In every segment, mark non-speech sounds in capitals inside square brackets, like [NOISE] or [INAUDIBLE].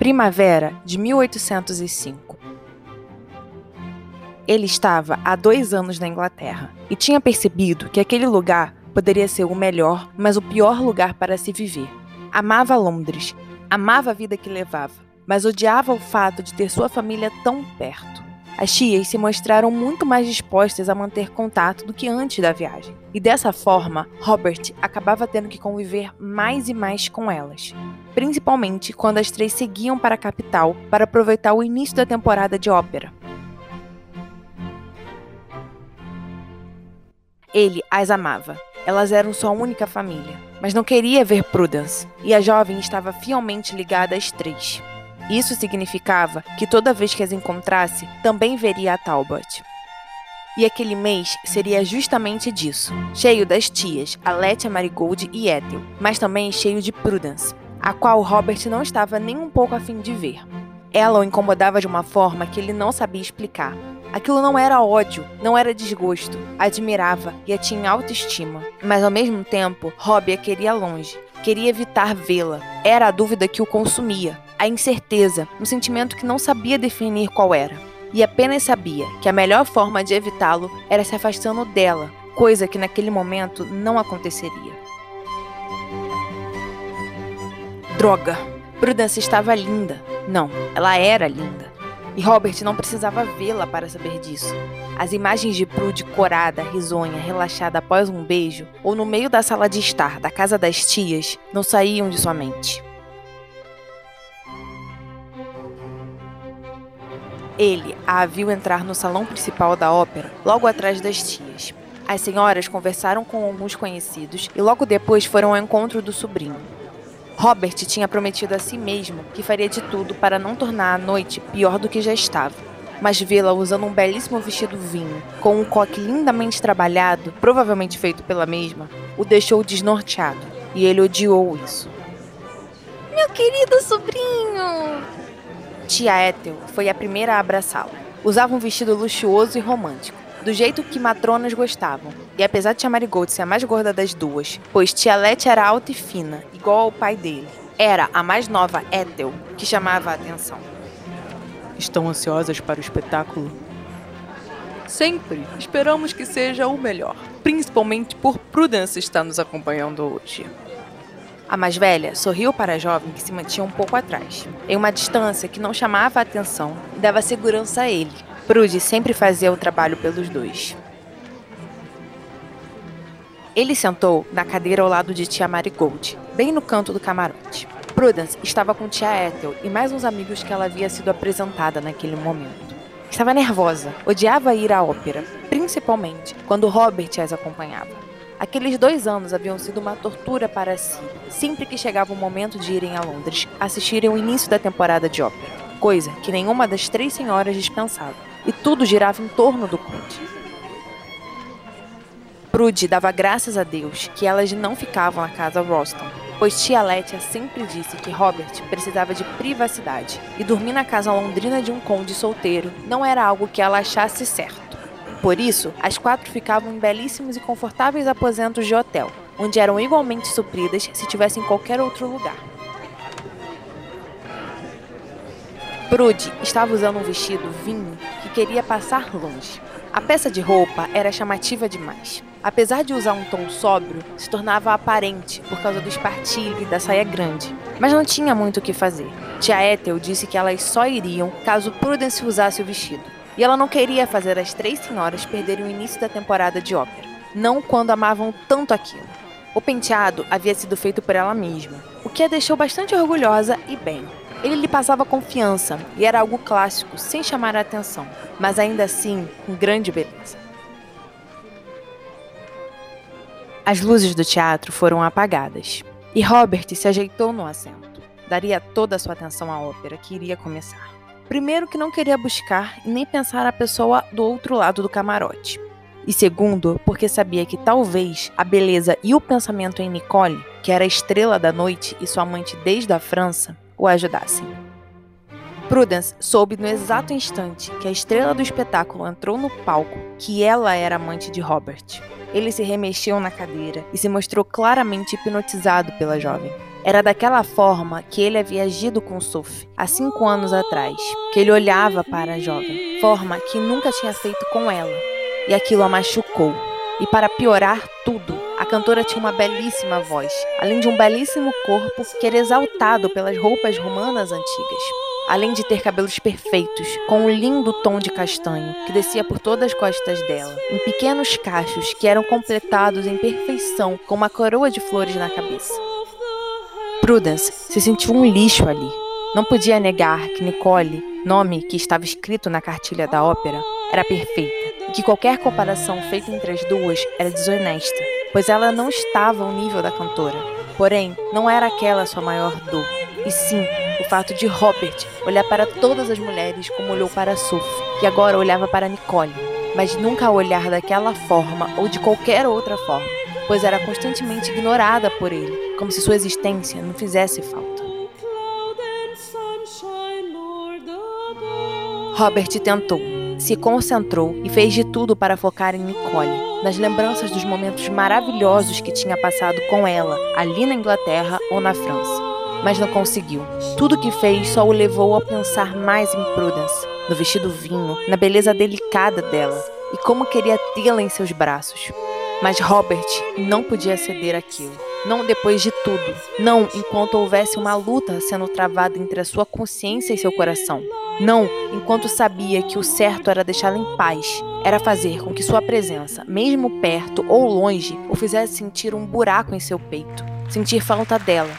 Primavera de 1805. Ele estava há dois anos na Inglaterra e tinha percebido que aquele lugar poderia ser o melhor, mas o pior lugar para se viver. Amava Londres, amava a vida que levava, mas odiava o fato de ter sua família tão perto. As tias se mostraram muito mais dispostas a manter contato do que antes da viagem, e dessa forma, Robert acabava tendo que conviver mais e mais com elas, principalmente quando as três seguiam para a capital para aproveitar o início da temporada de ópera. Ele as amava. Elas eram sua única família, mas não queria ver Prudence, e a jovem estava fielmente ligada às três. Isso significava que toda vez que as encontrasse, também veria a Talbot. E aquele mês seria justamente disso, cheio das tias, Aletia Marigold e Ethel, mas também cheio de Prudence, a qual Robert não estava nem um pouco afim de ver. Ela o incomodava de uma forma que ele não sabia explicar, Aquilo não era ódio, não era desgosto. Admirava e a tinha autoestima. Mas ao mesmo tempo, Robbie a queria longe. Queria evitar vê-la. Era a dúvida que o consumia. A incerteza, um sentimento que não sabia definir qual era. E apenas sabia que a melhor forma de evitá-lo era se afastando dela, coisa que naquele momento não aconteceria. Droga! Prudence estava linda. Não, ela era linda. E Robert não precisava vê-la para saber disso. As imagens de Prude corada, risonha, relaxada após um beijo, ou no meio da sala de estar da casa das tias, não saíam de sua mente. Ele a viu entrar no salão principal da ópera, logo atrás das tias. As senhoras conversaram com alguns conhecidos e logo depois foram ao encontro do sobrinho. Robert tinha prometido a si mesmo que faria de tudo para não tornar a noite pior do que já estava. Mas vê-la usando um belíssimo vestido vinho, com um coque lindamente trabalhado, provavelmente feito pela mesma, o deixou desnorteado, e ele odiou isso. Meu querido sobrinho! Tia Ethel foi a primeira a abraçá-lo. Usava um vestido luxuoso e romântico do jeito que matronas gostavam. E apesar de Tia Marigold ser a mais gorda das duas, pois Tia Lete era alta e fina, igual ao pai dele, era a mais nova Ethel que chamava a atenção. Estão ansiosas para o espetáculo? Sempre esperamos que seja o melhor, principalmente por Prudence estar nos acompanhando hoje. A mais velha sorriu para a jovem que se mantinha um pouco atrás, em uma distância que não chamava a atenção e dava segurança a ele, Prude sempre fazia o trabalho pelos dois. Ele sentou na cadeira ao lado de tia Marigold, bem no canto do camarote. Prudence estava com tia Ethel e mais uns amigos que ela havia sido apresentada naquele momento. Estava nervosa, odiava ir à ópera, principalmente quando Robert as acompanhava. Aqueles dois anos haviam sido uma tortura para si, sempre que chegava o momento de irem a Londres assistirem o início da temporada de ópera, coisa que nenhuma das três senhoras dispensava e tudo girava em torno do conde. Prude dava graças a Deus que elas não ficavam na casa Roston, pois tia Letia sempre disse que Robert precisava de privacidade e dormir na casa londrina de um conde solteiro não era algo que ela achasse certo. Por isso, as quatro ficavam em belíssimos e confortáveis aposentos de hotel, onde eram igualmente supridas se tivessem em qualquer outro lugar. Prude estava usando um vestido vinho que queria passar longe. A peça de roupa era chamativa demais. Apesar de usar um tom sóbrio, se tornava aparente por causa do espartilho e da saia grande. Mas não tinha muito o que fazer. Tia Ethel disse que elas só iriam caso Prudence usasse o vestido. E ela não queria fazer as três senhoras perderem o início da temporada de ópera. Não quando amavam tanto aquilo. O penteado havia sido feito por ela mesma, o que a deixou bastante orgulhosa e bem. Ele lhe passava confiança e era algo clássico, sem chamar a atenção, mas ainda assim com grande beleza. As luzes do teatro foram apagadas e Robert se ajeitou no assento. Daria toda a sua atenção à ópera que iria começar. Primeiro, que não queria buscar e nem pensar a pessoa do outro lado do camarote. E segundo, porque sabia que talvez a beleza e o pensamento em Nicole, que era a estrela da noite e sua amante desde a França, o ajudassem. Prudence soube no exato instante que a estrela do espetáculo entrou no palco que ela era amante de Robert. Ele se remexeu na cadeira e se mostrou claramente hipnotizado pela jovem. Era daquela forma que ele havia agido com Sophie há cinco anos atrás, que ele olhava para a jovem, forma que nunca tinha feito com ela, e aquilo a machucou. E para piorar tudo, a cantora tinha uma belíssima voz, além de um belíssimo corpo que era exaltado pelas roupas romanas antigas. Além de ter cabelos perfeitos, com um lindo tom de castanho que descia por todas as costas dela, em pequenos cachos que eram completados em perfeição com uma coroa de flores na cabeça. Prudence se sentiu um lixo ali. Não podia negar que Nicole, nome que estava escrito na cartilha da ópera, era perfeita e que qualquer comparação feita entre as duas era desonesta, pois ela não estava ao nível da cantora. Porém, não era aquela sua maior dor, e sim o fato de Robert olhar para todas as mulheres como olhou para Sophie, que agora olhava para Nicole, mas nunca olhar daquela forma ou de qualquer outra forma, pois era constantemente ignorada por ele como se sua existência não fizesse falta. Robert tentou, se concentrou e fez de tudo para focar em Nicole, nas lembranças dos momentos maravilhosos que tinha passado com ela, ali na Inglaterra ou na França. Mas não conseguiu. Tudo que fez só o levou a pensar mais em Prudence, no vestido vinho, na beleza delicada dela e como queria tê-la em seus braços. Mas Robert não podia ceder aquilo. Não depois de tudo. Não enquanto houvesse uma luta sendo travada entre a sua consciência e seu coração. Não enquanto sabia que o certo era deixá-la em paz. Era fazer com que sua presença, mesmo perto ou longe, o fizesse sentir um buraco em seu peito. Sentir falta dela.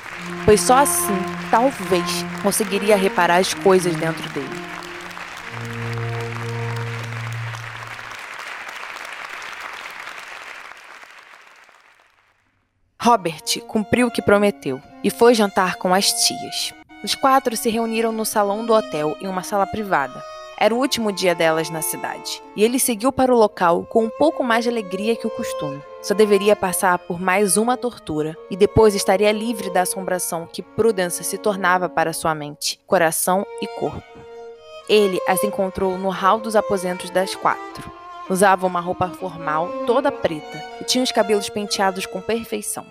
Pois só assim, talvez, conseguiria reparar as coisas dentro dele. Robert cumpriu o que prometeu e foi jantar com as tias. Os quatro se reuniram no salão do hotel em uma sala privada. Era o último dia delas na cidade, e ele seguiu para o local com um pouco mais de alegria que o costume. Só deveria passar por mais uma tortura, e depois estaria livre da assombração que Prudence se tornava para sua mente, coração e corpo. Ele as encontrou no hall dos aposentos das quatro. Usava uma roupa formal, toda preta, e tinha os cabelos penteados com perfeição.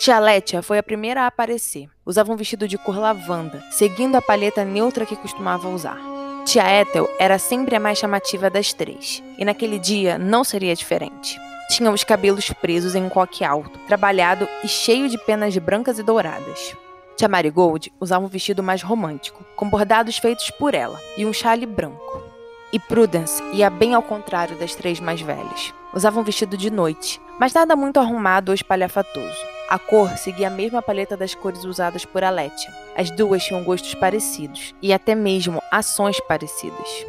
Tia Letia foi a primeira a aparecer. Usava um vestido de cor lavanda, seguindo a palheta neutra que costumava usar. Tia Ethel era sempre a mais chamativa das três, e naquele dia não seria diferente. Tinha os cabelos presos em um coque alto, trabalhado e cheio de penas brancas e douradas. Tia Marigold usava um vestido mais romântico, com bordados feitos por ela, e um chale branco. E Prudence ia bem ao contrário das três mais velhas. Usava um vestido de noite, mas nada muito arrumado ou espalhafatoso. A cor seguia a mesma paleta das cores usadas por Aletia. As duas tinham gostos parecidos e até mesmo ações parecidas.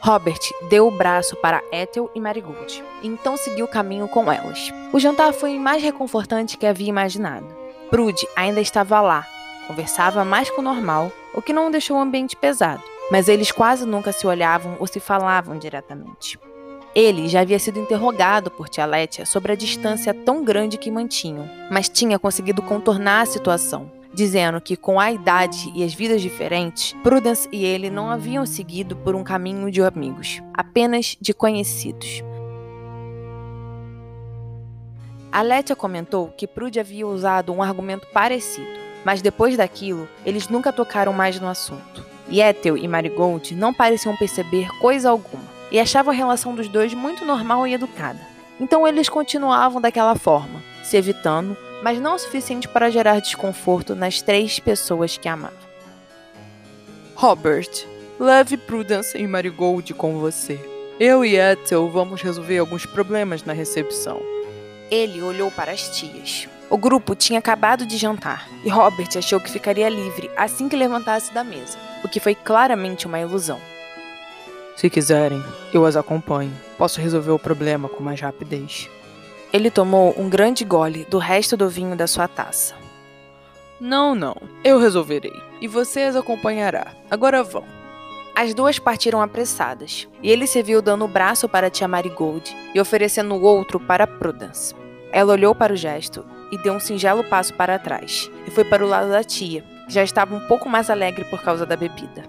Robert deu o braço para Ethel e Marigold, e então seguiu o caminho com elas. O jantar foi mais reconfortante que havia imaginado. Prude ainda estava lá, conversava mais que o normal, o que não deixou o ambiente pesado mas eles quase nunca se olhavam ou se falavam diretamente. Ele já havia sido interrogado por Tia Letia sobre a distância tão grande que mantinham, mas tinha conseguido contornar a situação, dizendo que com a idade e as vidas diferentes, Prudence e ele não haviam seguido por um caminho de amigos, apenas de conhecidos. A Letia comentou que Prude havia usado um argumento parecido, mas depois daquilo, eles nunca tocaram mais no assunto. E Ethel e Marigold não pareciam perceber coisa alguma e achavam a relação dos dois muito normal e educada. Então eles continuavam daquela forma, se evitando, mas não o suficiente para gerar desconforto nas três pessoas que amavam. Robert, leve Prudence e Marigold com você. Eu e Ethel vamos resolver alguns problemas na recepção. Ele olhou para as tias. O grupo tinha acabado de jantar e Robert achou que ficaria livre assim que levantasse da mesa, o que foi claramente uma ilusão. Se quiserem, eu as acompanho. Posso resolver o problema com mais rapidez. Ele tomou um grande gole do resto do vinho da sua taça. Não, não. Eu resolverei. E você as acompanhará. Agora vão. As duas partiram apressadas, e ele se viu dando o braço para tia Marigold e oferecendo o outro para Prudence. Ela olhou para o gesto e deu um singelo passo para trás, e foi para o lado da tia, já estava um pouco mais alegre por causa da bebida.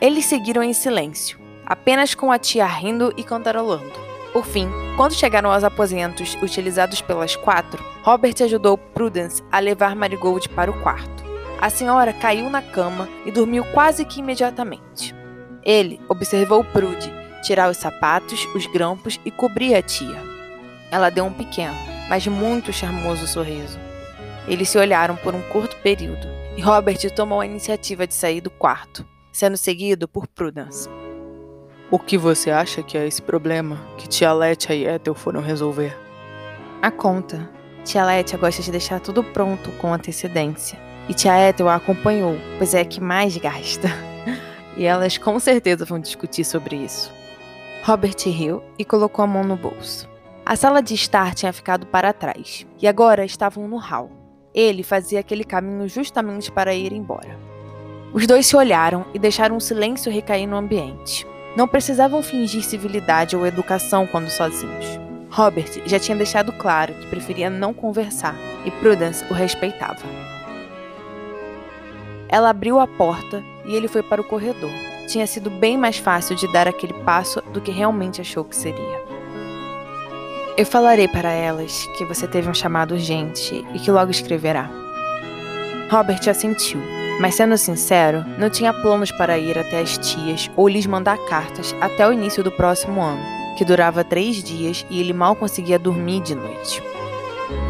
Eles seguiram em silêncio, apenas com a tia rindo e cantarolando. Por fim, quando chegaram aos aposentos utilizados pelas quatro, Robert ajudou Prudence a levar Marigold para o quarto. A senhora caiu na cama e dormiu quase que imediatamente. Ele observou Prude tirar os sapatos, os grampos e cobrir a tia. Ela deu um pequeno, mas muito charmoso sorriso. Eles se olharam por um curto período e Robert tomou a iniciativa de sair do quarto, sendo seguido por Prudence. O que você acha que é esse problema que tia Letia e Ethel foram resolver? A conta. Tia Letia gosta de deixar tudo pronto com antecedência. E tia Ethel a acompanhou, pois é a que mais gasta. [LAUGHS] E elas com certeza vão discutir sobre isso. Robert riu e colocou a mão no bolso. A sala de estar tinha ficado para trás, e agora estavam no hall. Ele fazia aquele caminho justamente para ir embora. Os dois se olharam e deixaram um silêncio recair no ambiente. Não precisavam fingir civilidade ou educação quando sozinhos. Robert já tinha deixado claro que preferia não conversar, e Prudence o respeitava. Ela abriu a porta e ele foi para o corredor. Tinha sido bem mais fácil de dar aquele passo do que realmente achou que seria. Eu falarei para elas que você teve um chamado urgente e que logo escreverá. Robert assentiu, mas sendo sincero, não tinha planos para ir até as tias ou lhes mandar cartas até o início do próximo ano, que durava três dias e ele mal conseguia dormir de noite.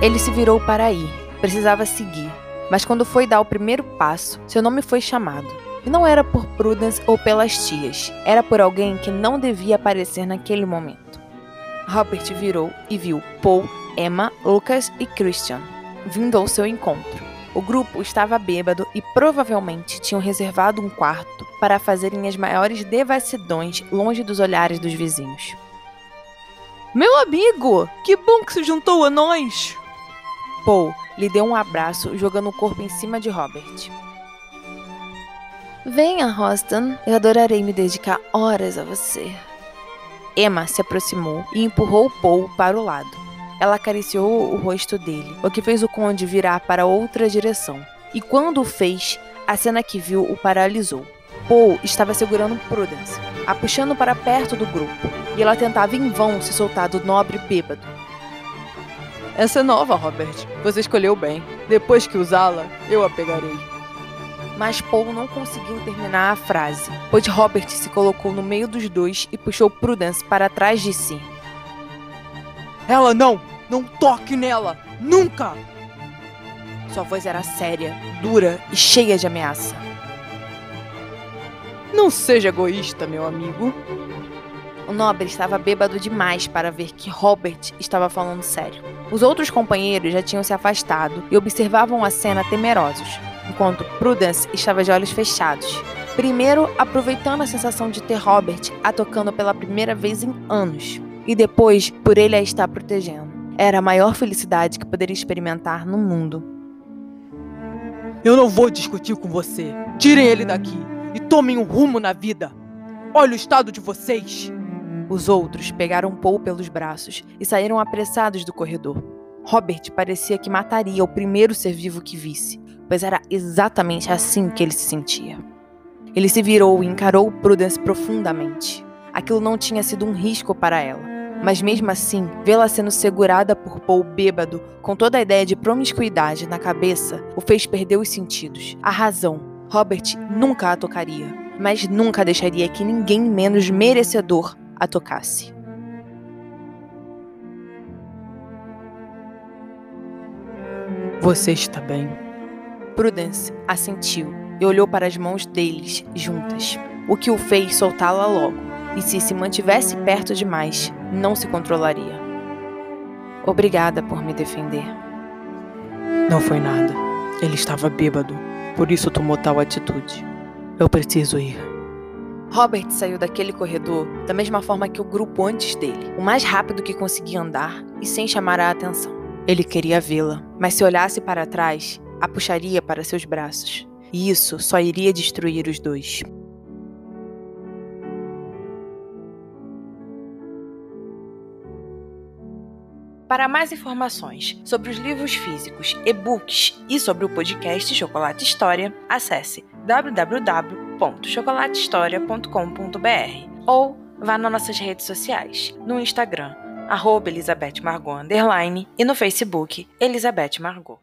Ele se virou para ir, precisava seguir, mas quando foi dar o primeiro passo, seu nome foi chamado. E não era por Prudence ou pelas tias, era por alguém que não devia aparecer naquele momento. Robert virou e viu Paul, Emma, Lucas e Christian vindo ao seu encontro. O grupo estava bêbado e provavelmente tinham reservado um quarto para fazerem as maiores devassidões longe dos olhares dos vizinhos. Meu amigo, que bom que se juntou a nós! Paul lhe deu um abraço, jogando o corpo em cima de Robert. Venha, Rostan, eu adorarei me dedicar horas a você. Emma se aproximou e empurrou Paul para o lado. Ela acariciou o rosto dele, o que fez o conde virar para outra direção. E quando o fez, a cena que viu o paralisou. Paul estava segurando Prudence, a puxando para perto do grupo, e ela tentava em vão se soltar do nobre bêbado. Essa é nova, Robert. Você escolheu bem. Depois que usá-la, eu a pegarei. Mas Paul não conseguiu terminar a frase, pois Robert se colocou no meio dos dois e puxou Prudence para trás de si. Ela não! Não toque nela! Nunca! Sua voz era séria, dura e cheia de ameaça. Não seja egoísta, meu amigo. O nobre estava bêbado demais para ver que Robert estava falando sério. Os outros companheiros já tinham se afastado e observavam a cena temerosos, enquanto Prudence estava de olhos fechados. Primeiro, aproveitando a sensação de ter Robert a tocando pela primeira vez em anos, e depois por ele a estar protegendo. Era a maior felicidade que poderia experimentar no mundo. Eu não vou discutir com você. Tirem ele daqui e tomem um rumo na vida. Olha o estado de vocês. Os outros pegaram Paul pelos braços e saíram apressados do corredor. Robert parecia que mataria o primeiro ser vivo que visse, pois era exatamente assim que ele se sentia. Ele se virou e encarou Prudence profundamente. Aquilo não tinha sido um risco para ela, mas mesmo assim, vê-la sendo segurada por Paul bêbado, com toda a ideia de promiscuidade na cabeça, o fez perder os sentidos, a razão. Robert nunca a tocaria, mas nunca deixaria que ninguém menos merecedor a tocasse. Você está bem? Prudence assentiu e olhou para as mãos deles juntas, o que o fez soltá-la logo, e se se mantivesse perto demais, não se controlaria. Obrigada por me defender. Não foi nada. Ele estava bêbado, por isso tomou tal atitude. Eu preciso ir. Robert saiu daquele corredor da mesma forma que o grupo antes dele, o mais rápido que conseguia andar e sem chamar a atenção. Ele queria vê-la, mas se olhasse para trás, a puxaria para seus braços. E isso só iria destruir os dois. Para mais informações sobre os livros físicos, e-books e sobre o podcast Chocolate História, acesse www www.chocolatehistoria.com.br ou vá nas nossas redes sociais, no Instagram, arroba Elizabeth Margot, e no Facebook, Elizabeth Margot.